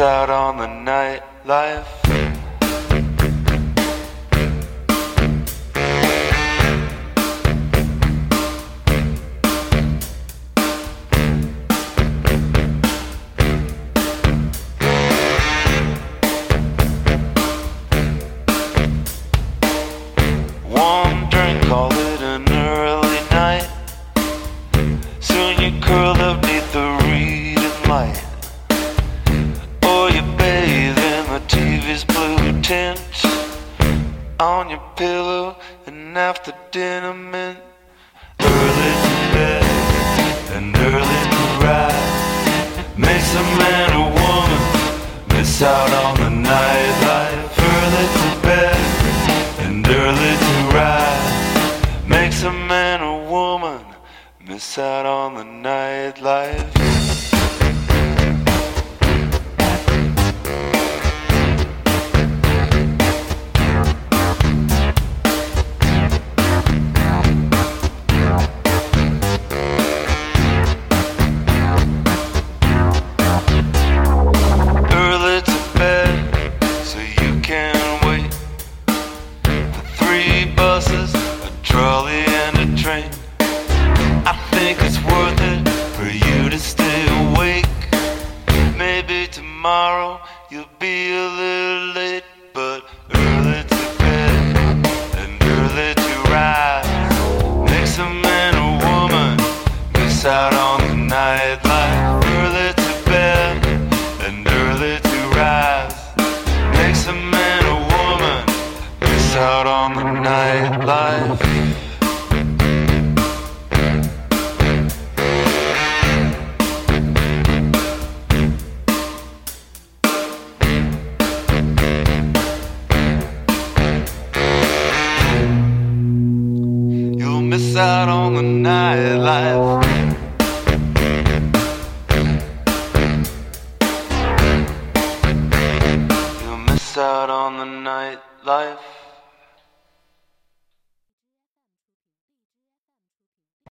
out on the nightlife. One drink, call it an early night. Soon you curl up the reading light. TV's blue tint on your pillow, and after dinner, mint early to bed and early to rise makes a man or woman miss out on the nightlife. Early to bed and early to rise makes a man or woman miss out on the nightlife. Train. I think it's worth it for you to stay awake. Maybe tomorrow you'll be a little late, but early to bed and early to rise makes a man or woman miss out on the nightlife. Early to bed and early to rise makes a man or woman miss out on the nightlife. You'll miss out on the nightlife.